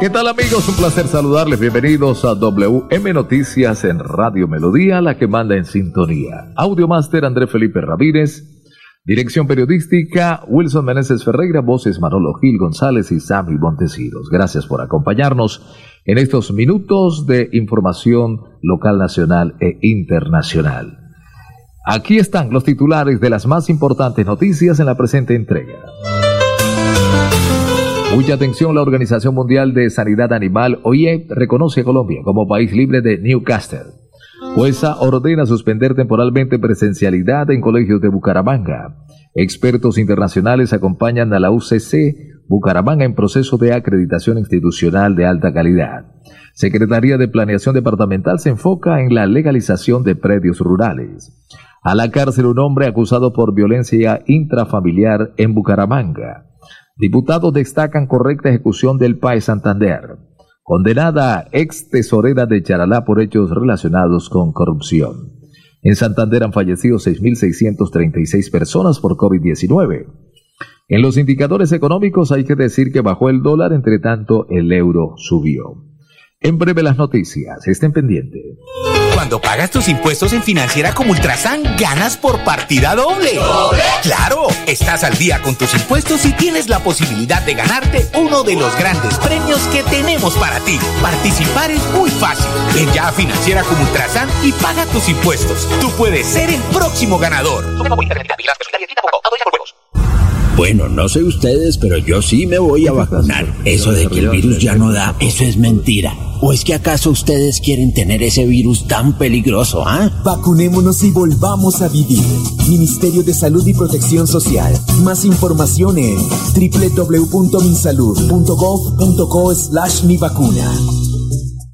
¿Qué tal amigos? Un placer saludarles. Bienvenidos a WM Noticias en Radio Melodía, la que manda en sintonía. Audio Master André Felipe Ramírez. Dirección periodística Wilson Meneses Ferreira, voces Manolo Gil González y Sammy Montesinos. Gracias por acompañarnos en estos minutos de información local, nacional e internacional. Aquí están los titulares de las más importantes noticias en la presente entrega. Mucha atención, la Organización Mundial de Sanidad Animal, OIE, reconoce a Colombia como país libre de Newcastle. Jueza ordena suspender temporalmente presencialidad en colegios de Bucaramanga. Expertos internacionales acompañan a la UCC Bucaramanga en proceso de acreditación institucional de alta calidad. Secretaría de Planeación Departamental se enfoca en la legalización de predios rurales. A la cárcel un hombre acusado por violencia intrafamiliar en Bucaramanga. Diputados destacan correcta ejecución del PAE Santander. Condenada ex tesorera de Charalá por hechos relacionados con corrupción. En Santander han fallecido 6.636 personas por COVID-19. En los indicadores económicos hay que decir que bajó el dólar, entre tanto el euro subió. En breve las noticias, estén pendientes. Cuando pagas tus impuestos en Financiera como Ultrasan, ganas por partida doble. ¿Doble? Claro, estás al día con tus impuestos y tienes la posibilidad de ganarte uno de los grandes premios que tenemos para ti. Participar es muy fácil. Ven ya a Financiera como Ultrasan y paga tus impuestos. Tú puedes ser el próximo ganador. Bueno, no sé ustedes, pero yo sí me voy a vacunar. Eso de que el virus ya no da, eso es mentira. ¿O es que acaso ustedes quieren tener ese virus tan peligroso, ah? Vacunémonos y volvamos a vivir. Ministerio de Salud y Protección Social. Más información en www.minsalud.gov.co slash mi vacuna.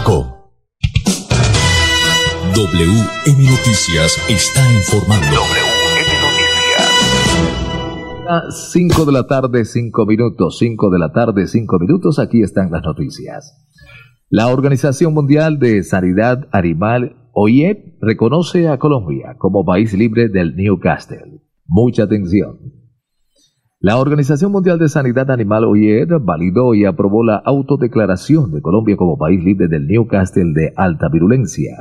WM Noticias está informando. WM Noticias. 5 de la tarde, 5 minutos. 5 de la tarde, 5 minutos. Aquí están las noticias. La Organización Mundial de Sanidad Animal, OIE, reconoce a Colombia como país libre del Newcastle. Mucha atención. La Organización Mundial de Sanidad Animal OIED validó y aprobó la autodeclaración de Colombia como país libre del Newcastle de alta virulencia.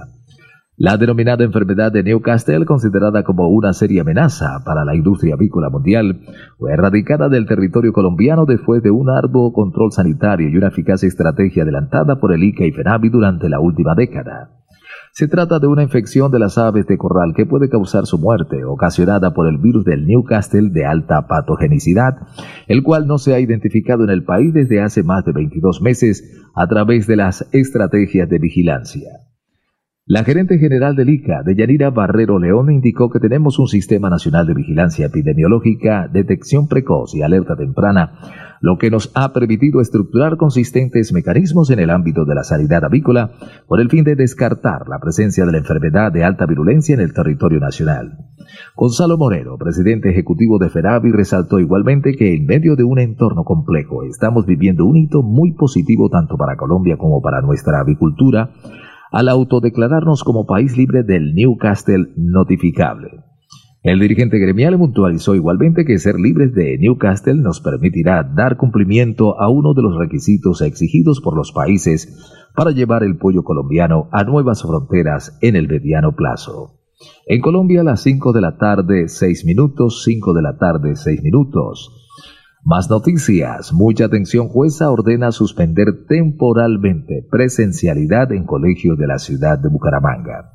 La denominada enfermedad de Newcastle, considerada como una seria amenaza para la industria avícola mundial, fue erradicada del territorio colombiano después de un arduo control sanitario y una eficaz estrategia adelantada por el ICA y FENAVI durante la última década. Se trata de una infección de las aves de corral que puede causar su muerte, ocasionada por el virus del Newcastle de alta patogenicidad, el cual no se ha identificado en el país desde hace más de 22 meses a través de las estrategias de vigilancia. La gerente general del ICA, Deyanira Barrero León, indicó que tenemos un sistema nacional de vigilancia epidemiológica, detección precoz y alerta temprana, lo que nos ha permitido estructurar consistentes mecanismos en el ámbito de la sanidad avícola por el fin de descartar la presencia de la enfermedad de alta virulencia en el territorio nacional. Gonzalo Moreno, presidente ejecutivo de FERAVI, resaltó igualmente que en medio de un entorno complejo estamos viviendo un hito muy positivo tanto para Colombia como para nuestra avicultura, al autodeclararnos como país libre del Newcastle notificable. El dirigente gremial puntualizó igualmente que ser libres de Newcastle nos permitirá dar cumplimiento a uno de los requisitos exigidos por los países para llevar el pollo colombiano a nuevas fronteras en el mediano plazo. En Colombia a las 5 de la tarde 6 minutos, 5 de la tarde 6 minutos. Más noticias. Mucha atención. Jueza ordena suspender temporalmente presencialidad en colegios de la ciudad de Bucaramanga.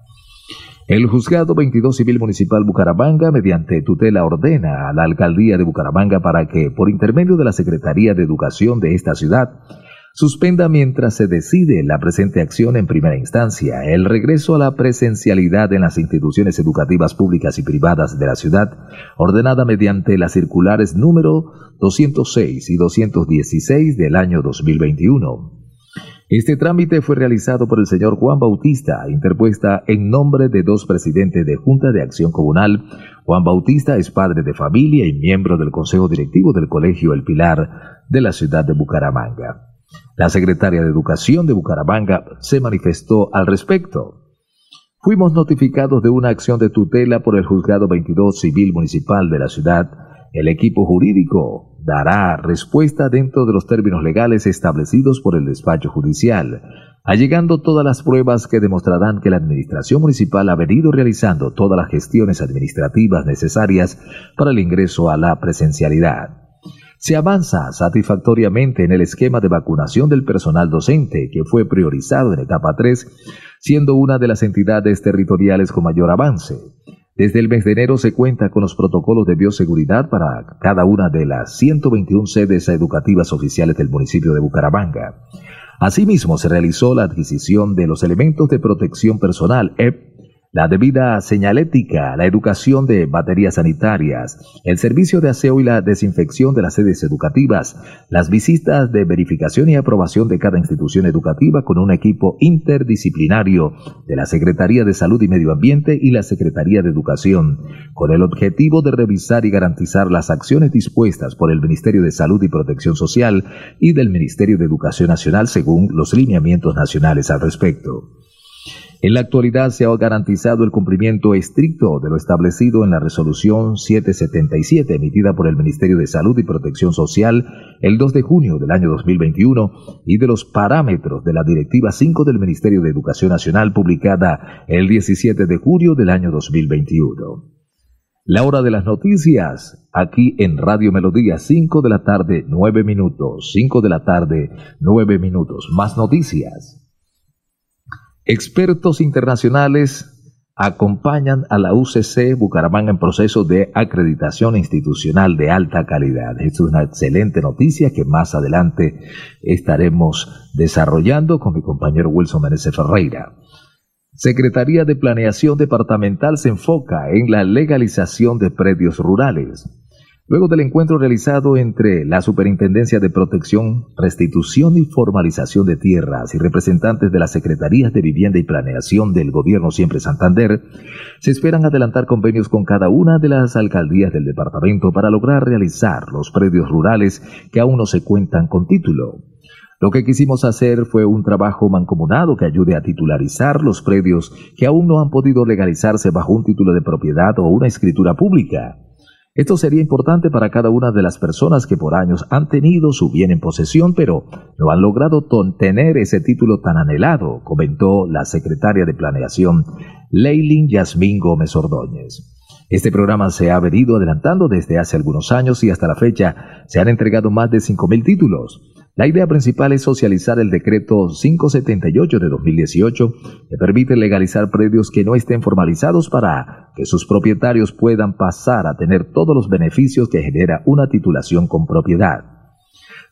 El juzgado 22 civil municipal Bucaramanga, mediante tutela, ordena a la alcaldía de Bucaramanga para que, por intermedio de la Secretaría de Educación de esta ciudad, suspenda mientras se decide la presente acción en primera instancia el regreso a la presencialidad en las instituciones educativas públicas y privadas de la ciudad, ordenada mediante las circulares número 206 y 216 del año 2021. Este trámite fue realizado por el señor Juan Bautista, interpuesta en nombre de dos presidentes de Junta de Acción Comunal. Juan Bautista es padre de familia y miembro del Consejo Directivo del Colegio El Pilar de la ciudad de Bucaramanga. La secretaria de Educación de Bucaramanga se manifestó al respecto. Fuimos notificados de una acción de tutela por el Juzgado 22 Civil Municipal de la ciudad. El equipo jurídico dará respuesta dentro de los términos legales establecidos por el despacho judicial, allegando todas las pruebas que demostrarán que la Administración Municipal ha venido realizando todas las gestiones administrativas necesarias para el ingreso a la presencialidad. Se avanza satisfactoriamente en el esquema de vacunación del personal docente, que fue priorizado en etapa 3, siendo una de las entidades territoriales con mayor avance. Desde el mes de enero se cuenta con los protocolos de bioseguridad para cada una de las 121 sedes educativas oficiales del municipio de Bucaramanga. Asimismo, se realizó la adquisición de los elementos de protección personal EP la debida señalética, la educación de baterías sanitarias, el servicio de aseo y la desinfección de las sedes educativas, las visitas de verificación y aprobación de cada institución educativa con un equipo interdisciplinario de la Secretaría de Salud y Medio Ambiente y la Secretaría de Educación, con el objetivo de revisar y garantizar las acciones dispuestas por el Ministerio de Salud y Protección Social y del Ministerio de Educación Nacional según los lineamientos nacionales al respecto. En la actualidad se ha garantizado el cumplimiento estricto de lo establecido en la resolución 777 emitida por el Ministerio de Salud y Protección Social el 2 de junio del año 2021 y de los parámetros de la Directiva 5 del Ministerio de Educación Nacional publicada el 17 de julio del año 2021. La hora de las noticias, aquí en Radio Melodía, 5 de la tarde, 9 minutos, 5 de la tarde, 9 minutos. Más noticias. Expertos internacionales acompañan a la UCC Bucaramanga en proceso de acreditación institucional de alta calidad. Es una excelente noticia que más adelante estaremos desarrollando con mi compañero Wilson Menezes Ferreira. Secretaría de Planeación Departamental se enfoca en la legalización de predios rurales. Luego del encuentro realizado entre la Superintendencia de Protección, Restitución y Formalización de Tierras y representantes de las Secretarías de Vivienda y Planeación del Gobierno Siempre Santander, se esperan adelantar convenios con cada una de las alcaldías del departamento para lograr realizar los predios rurales que aún no se cuentan con título. Lo que quisimos hacer fue un trabajo mancomunado que ayude a titularizar los predios que aún no han podido legalizarse bajo un título de propiedad o una escritura pública. Esto sería importante para cada una de las personas que por años han tenido su bien en posesión, pero no han logrado tener ese título tan anhelado, comentó la secretaria de Planeación, Leilin Yasmín Gómez Ordóñez. Este programa se ha venido adelantando desde hace algunos años y hasta la fecha se han entregado más de 5.000 títulos. La idea principal es socializar el decreto 578 de 2018 que permite legalizar predios que no estén formalizados para que sus propietarios puedan pasar a tener todos los beneficios que genera una titulación con propiedad.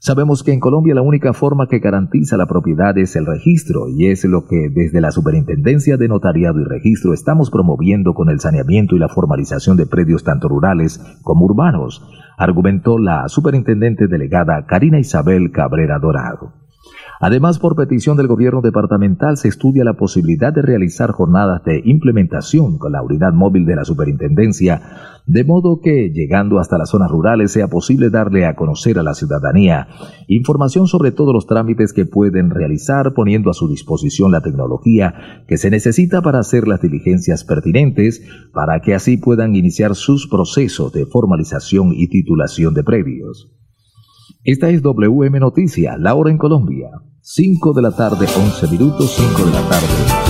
Sabemos que en Colombia la única forma que garantiza la propiedad es el registro y es lo que desde la Superintendencia de Notariado y Registro estamos promoviendo con el saneamiento y la formalización de predios tanto rurales como urbanos, argumentó la superintendente delegada Karina Isabel Cabrera Dorado. Además, por petición del gobierno departamental, se estudia la posibilidad de realizar jornadas de implementación con la unidad móvil de la superintendencia, de modo que, llegando hasta las zonas rurales, sea posible darle a conocer a la ciudadanía información sobre todos los trámites que pueden realizar, poniendo a su disposición la tecnología que se necesita para hacer las diligencias pertinentes, para que así puedan iniciar sus procesos de formalización y titulación de predios. Esta es WM Noticia, la hora en Colombia. 5 de la tarde, 11 minutos, 5 de la tarde,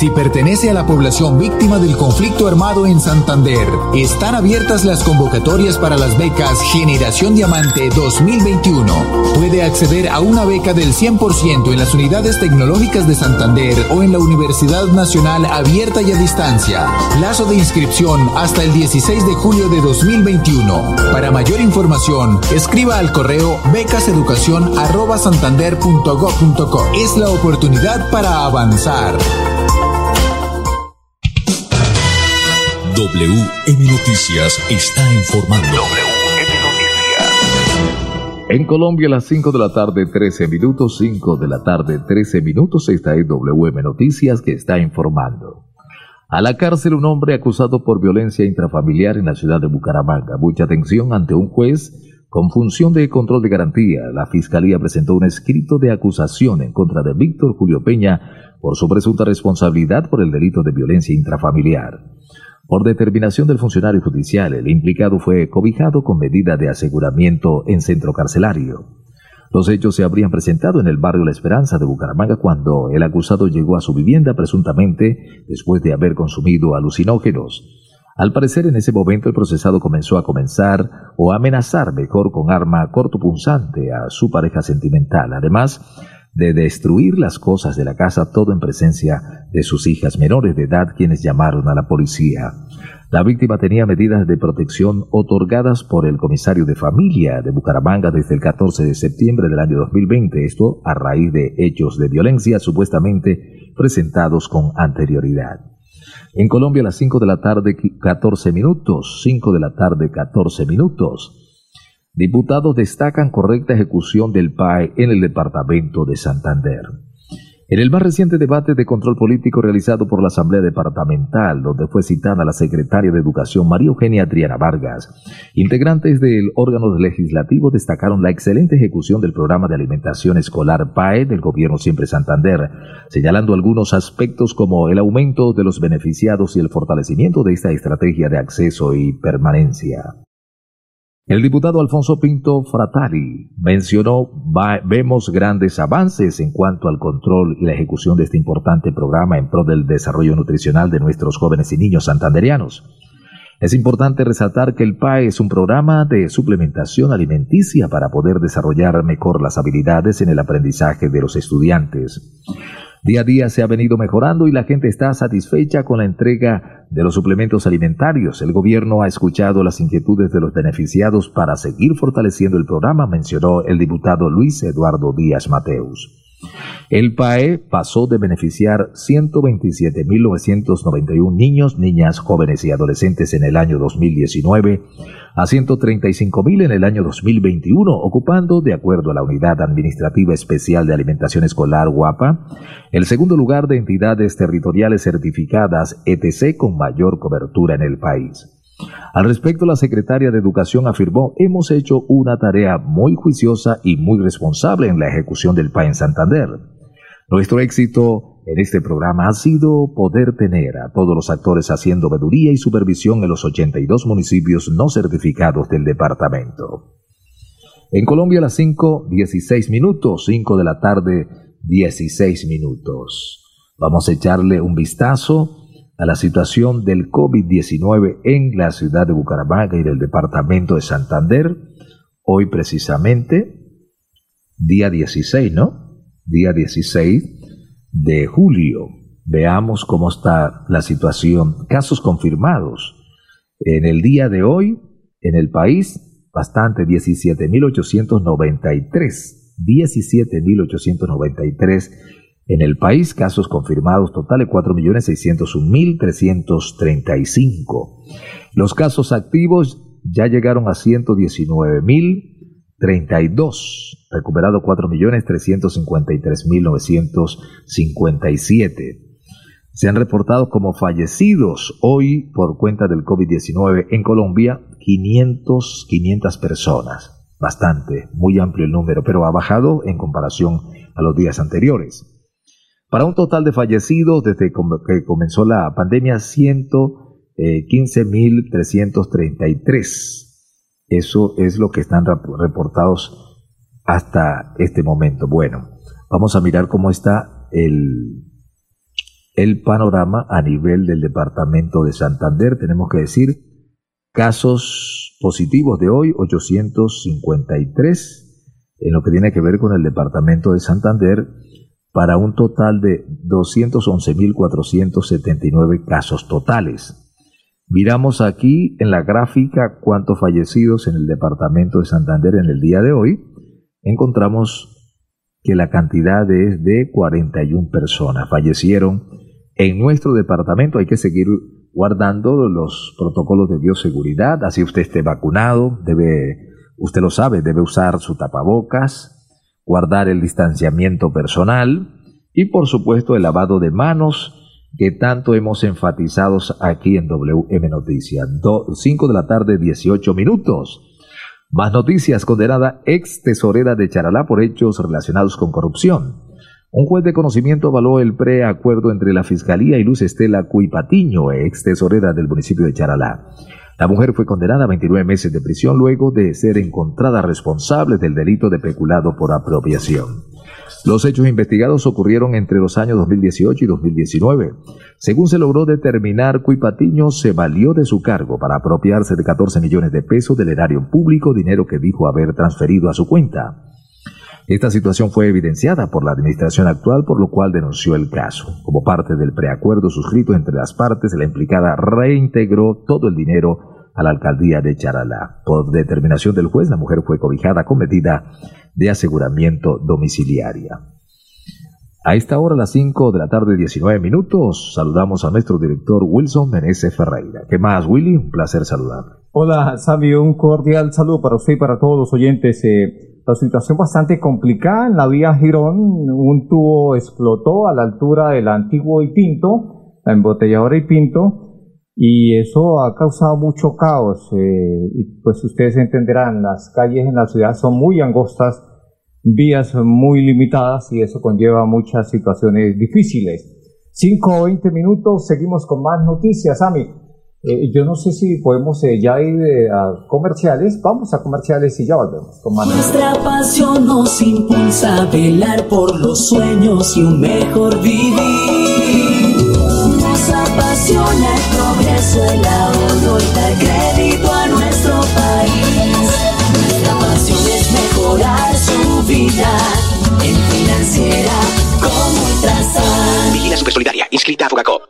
Si pertenece a la población víctima del conflicto armado en Santander, están abiertas las convocatorias para las becas Generación Diamante 2021. Puede acceder a una beca del 100% en las unidades tecnológicas de Santander o en la Universidad Nacional Abierta y a Distancia. Plazo de inscripción hasta el 16 de julio de 2021. Para mayor información, escriba al correo becaseducación@santander.gov.co. Es la oportunidad para avanzar. WM Noticias está informando. WM Noticias. En Colombia a las 5 de la tarde 13 minutos, 5 de la tarde 13 minutos, esta es WM Noticias que está informando. A la cárcel un hombre acusado por violencia intrafamiliar en la ciudad de Bucaramanga. Mucha atención ante un juez con función de control de garantía. La fiscalía presentó un escrito de acusación en contra de Víctor Julio Peña por su presunta responsabilidad por el delito de violencia intrafamiliar. Por determinación del funcionario judicial, el implicado fue cobijado con medida de aseguramiento en centro carcelario. Los hechos se habrían presentado en el barrio La Esperanza de Bucaramanga cuando el acusado llegó a su vivienda presuntamente después de haber consumido alucinógenos. Al parecer en ese momento el procesado comenzó a comenzar o a amenazar mejor con arma cortopunzante a su pareja sentimental. Además, de destruir las cosas de la casa, todo en presencia de sus hijas menores de edad, quienes llamaron a la policía. La víctima tenía medidas de protección otorgadas por el comisario de familia de Bucaramanga desde el 14 de septiembre del año 2020, esto a raíz de hechos de violencia supuestamente presentados con anterioridad. En Colombia a las 5 de la tarde 14 minutos, 5 de la tarde 14 minutos. Diputados destacan correcta ejecución del PAE en el departamento de Santander. En el más reciente debate de control político realizado por la Asamblea Departamental, donde fue citada la secretaria de Educación María Eugenia Adriana Vargas, integrantes del órgano legislativo destacaron la excelente ejecución del programa de alimentación escolar PAE del Gobierno Siempre Santander, señalando algunos aspectos como el aumento de los beneficiados y el fortalecimiento de esta estrategia de acceso y permanencia. El diputado Alfonso Pinto Fratari mencionó, vemos grandes avances en cuanto al control y la ejecución de este importante programa en pro del desarrollo nutricional de nuestros jóvenes y niños santanderianos. Es importante resaltar que el PAE es un programa de suplementación alimenticia para poder desarrollar mejor las habilidades en el aprendizaje de los estudiantes. Día a día se ha venido mejorando y la gente está satisfecha con la entrega de los suplementos alimentarios. El gobierno ha escuchado las inquietudes de los beneficiados para seguir fortaleciendo el programa, mencionó el diputado Luis Eduardo Díaz Mateus. El PAE pasó de beneficiar 127.991 niños, niñas, jóvenes y adolescentes en el año 2019 a 135.000 en el año 2021, ocupando, de acuerdo a la Unidad Administrativa Especial de Alimentación Escolar UAPA, el segundo lugar de entidades territoriales certificadas ETC con mayor cobertura en el país. Al respecto, la secretaria de Educación afirmó, hemos hecho una tarea muy juiciosa y muy responsable en la ejecución del PAE en Santander. Nuestro éxito en este programa ha sido poder tener a todos los actores haciendo veduría y supervisión en los 82 municipios no certificados del departamento. En Colombia a las 5, 16 minutos, 5 de la tarde, 16 minutos. Vamos a echarle un vistazo a la situación del COVID-19 en la ciudad de Bucaramanga y del departamento de Santander. Hoy precisamente, día 16, ¿no? día 16 de julio. Veamos cómo está la situación. Casos confirmados. En el día de hoy, en el país, bastante, 17.893. 17.893 en el país, casos confirmados totales 4.601.335. Los casos activos ya llegaron a 119.032 recuperado 4.353.957. Se han reportado como fallecidos hoy por cuenta del COVID-19 en Colombia 500, 500 personas. Bastante, muy amplio el número, pero ha bajado en comparación a los días anteriores. Para un total de fallecidos desde que comenzó la pandemia, 115.333. Eso es lo que están reportados hasta este momento. Bueno, vamos a mirar cómo está el, el panorama a nivel del departamento de Santander. Tenemos que decir casos positivos de hoy, 853 en lo que tiene que ver con el departamento de Santander, para un total de 211.479 casos totales. Miramos aquí en la gráfica cuántos fallecidos en el departamento de Santander en el día de hoy encontramos que la cantidad es de 41 personas. Fallecieron en nuestro departamento. Hay que seguir guardando los protocolos de bioseguridad. Así usted esté vacunado, debe, usted lo sabe, debe usar su tapabocas, guardar el distanciamiento personal y por supuesto el lavado de manos que tanto hemos enfatizado aquí en WM Noticias. 5 de la tarde, 18 minutos. Más noticias, condenada ex tesorera de Charalá por hechos relacionados con corrupción. Un juez de conocimiento avaló el preacuerdo entre la Fiscalía y Luz Estela Cuipatiño, ex tesorera del municipio de Charalá. La mujer fue condenada a 29 meses de prisión luego de ser encontrada responsable del delito de peculado por apropiación. Los hechos investigados ocurrieron entre los años 2018 y 2019. Según se logró determinar, Cuipatiño se valió de su cargo para apropiarse de 14 millones de pesos del erario público, dinero que dijo haber transferido a su cuenta. Esta situación fue evidenciada por la administración actual, por lo cual denunció el caso. Como parte del preacuerdo suscrito entre las partes, la implicada reintegró todo el dinero a la alcaldía de Charalá. Por determinación del juez, la mujer fue cobijada con medida de aseguramiento domiciliaria. A esta hora, las 5 de la tarde, 19 minutos, saludamos a nuestro director Wilson Meneses Ferreira. ¿Qué más, Willy? Un placer saludar. Hola, Sabio, un cordial saludo para usted y para todos los oyentes. Eh, la situación bastante complicada en la vía Girón. Un tubo explotó a la altura del antiguo Ipinto, la embotelladora Ipinto, y eso ha causado mucho caos. Eh, y pues ustedes entenderán, las calles en la ciudad son muy angostas, vías muy limitadas y eso conlleva muchas situaciones difíciles. 5 o 20 minutos, seguimos con más noticias, Ami. Eh, yo no sé si podemos eh, ya ir eh, a comerciales. Vamos a comerciales y ya volvemos con más. Nuestra pasión nos impulsa a velar por los sueños y un mejor vivir. Apasiona el progreso, el ahorro y dar crédito a nuestro país. Nuestra pasión es mejorar su vida en financiera como Ultrasan. Vigila Supersolidaria, inscrita a Fogacop.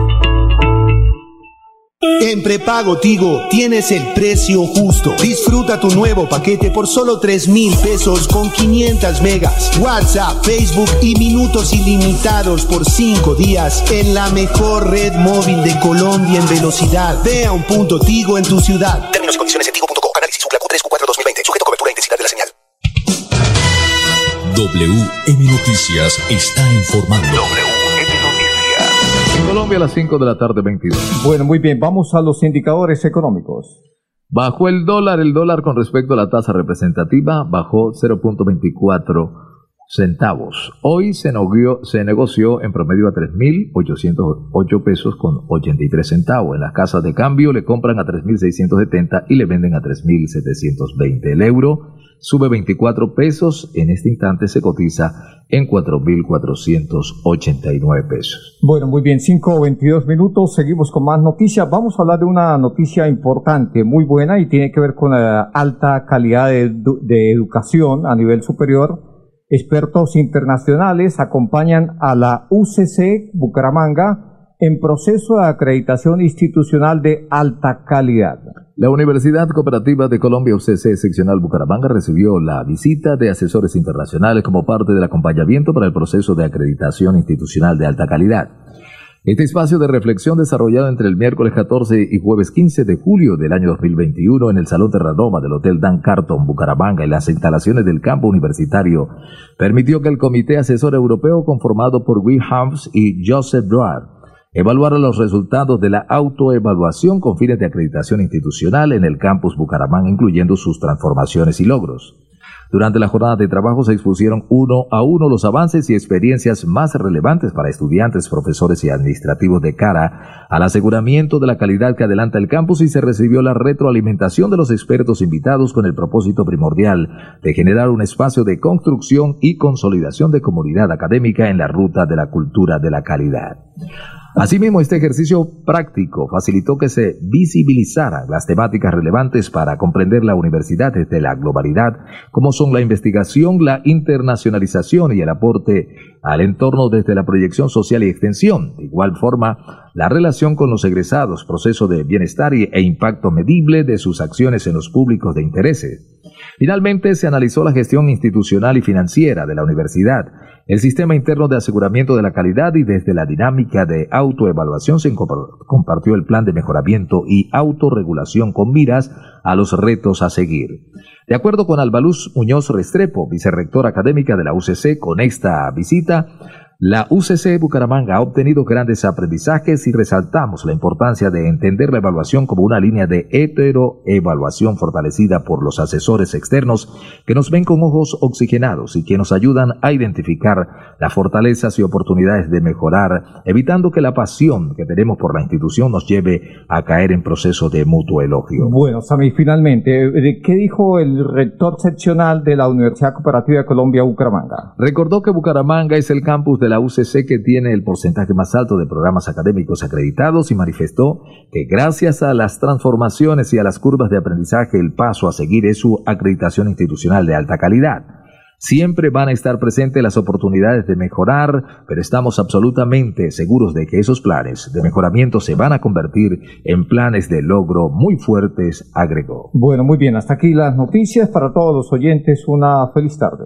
En prepago Tigo tienes el precio justo. Disfruta tu nuevo paquete por solo 3 mil pesos con 500 megas, WhatsApp, Facebook y minutos ilimitados por 5 días en la mejor red móvil de Colombia en velocidad. Ve a un punto Tigo en tu ciudad. Términos y condiciones en tigo.co. Análisis Q3 Q4 2020. Sujeto a cobertura e intensidad de la señal. WM Noticias está informando. En Colombia a las 5 de la tarde 22. Bueno, muy bien, vamos a los indicadores económicos. Bajó el dólar, el dólar con respecto a la tasa representativa bajó 0.24 centavos. Hoy se, negoció, se negoció en promedio a 3.808 pesos con 83 centavos. En las casas de cambio le compran a 3.670 y le venden a 3.720. El euro sube 24 pesos, en este instante se cotiza en 4.489 pesos. Bueno, muy bien, 5 o 22 minutos, seguimos con más noticias. Vamos a hablar de una noticia importante, muy buena y tiene que ver con la alta calidad de, de educación a nivel superior. Expertos internacionales acompañan a la UCC Bucaramanga en proceso de acreditación institucional de alta calidad. La Universidad Cooperativa de Colombia UCC Seccional Bucaramanga recibió la visita de asesores internacionales como parte del acompañamiento para el proceso de acreditación institucional de alta calidad. Este espacio de reflexión desarrollado entre el miércoles 14 y jueves 15 de julio del año 2021 en el Salón Terranova del Hotel Dan Carton Bucaramanga y las instalaciones del campo universitario permitió que el Comité Asesor Europeo conformado por Will Hams y Joseph Duarte evaluara los resultados de la autoevaluación con fines de acreditación institucional en el campus Bucaramanga, incluyendo sus transformaciones y logros. Durante la jornada de trabajo se expusieron uno a uno los avances y experiencias más relevantes para estudiantes, profesores y administrativos de cara al aseguramiento de la calidad que adelanta el campus y se recibió la retroalimentación de los expertos invitados con el propósito primordial de generar un espacio de construcción y consolidación de comunidad académica en la ruta de la cultura de la calidad. Asimismo, este ejercicio práctico facilitó que se visibilizaran las temáticas relevantes para comprender la universidad desde la globalidad, como son la investigación, la internacionalización y el aporte al entorno desde la proyección social y extensión. De igual forma, la relación con los egresados, proceso de bienestar e impacto medible de sus acciones en los públicos de intereses. Finalmente, se analizó la gestión institucional y financiera de la universidad, el sistema interno de aseguramiento de la calidad y desde la dinámica de autoevaluación se compartió el plan de mejoramiento y autorregulación con miras a los retos a seguir. De acuerdo con Albaluz Muñoz Restrepo, vicerrectora académica de la UCC, con esta visita, La UCC Bucaramanga ha obtenido grandes aprendizajes y resaltamos la importancia de entender la evaluación como una línea de heteroevaluación fortalecida por los asesores externos que nos ven con ojos oxigenados y que nos ayudan a identificar las fortalezas y oportunidades de mejorar, evitando que la pasión que tenemos por la institución nos lleve a caer en proceso de mutuo elogio. Bueno, Sami, finalmente, ¿qué dijo el rector seccional de la Universidad Cooperativa de Colombia, Bucaramanga? Recordó que Bucaramanga es el campus de la UCC que tiene el porcentaje más alto de programas académicos acreditados y manifestó que gracias a las transformaciones y a las curvas de aprendizaje el paso a seguir es su acreditación institucional de alta calidad. Siempre van a estar presentes las oportunidades de mejorar, pero estamos absolutamente seguros de que esos planes de mejoramiento se van a convertir en planes de logro muy fuertes, agregó. Bueno, muy bien, hasta aquí las noticias para todos los oyentes. Una feliz tarde.